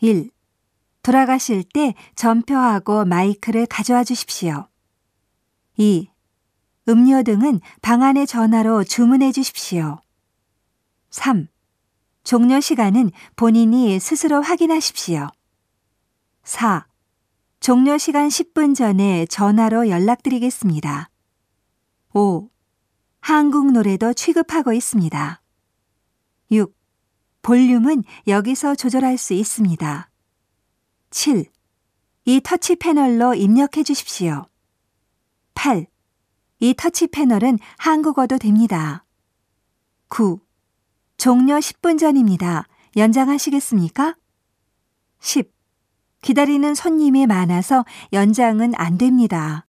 1. 돌아가실 때 전표하고 마이크를 가져와 주십시오. 2. 음료 등은 방 안의 전화로 주문해 주십시오. 3. 종료 시간은 본인이 스스로 확인하십시오. 4. 종료 시간 10분 전에 전화로 연락드리겠습니다. 5. 한국 노래도 취급하고 있습니다. 6. 볼륨은 여기서 조절할 수 있습니다. 7. 이 터치 패널로 입력해 주십시오. 8. 이 터치 패널은 한국어도 됩니다. 9. 종료 10분 전입니다. 연장하시겠습니까? 10. 기다리는 손님이 많아서 연장은 안 됩니다.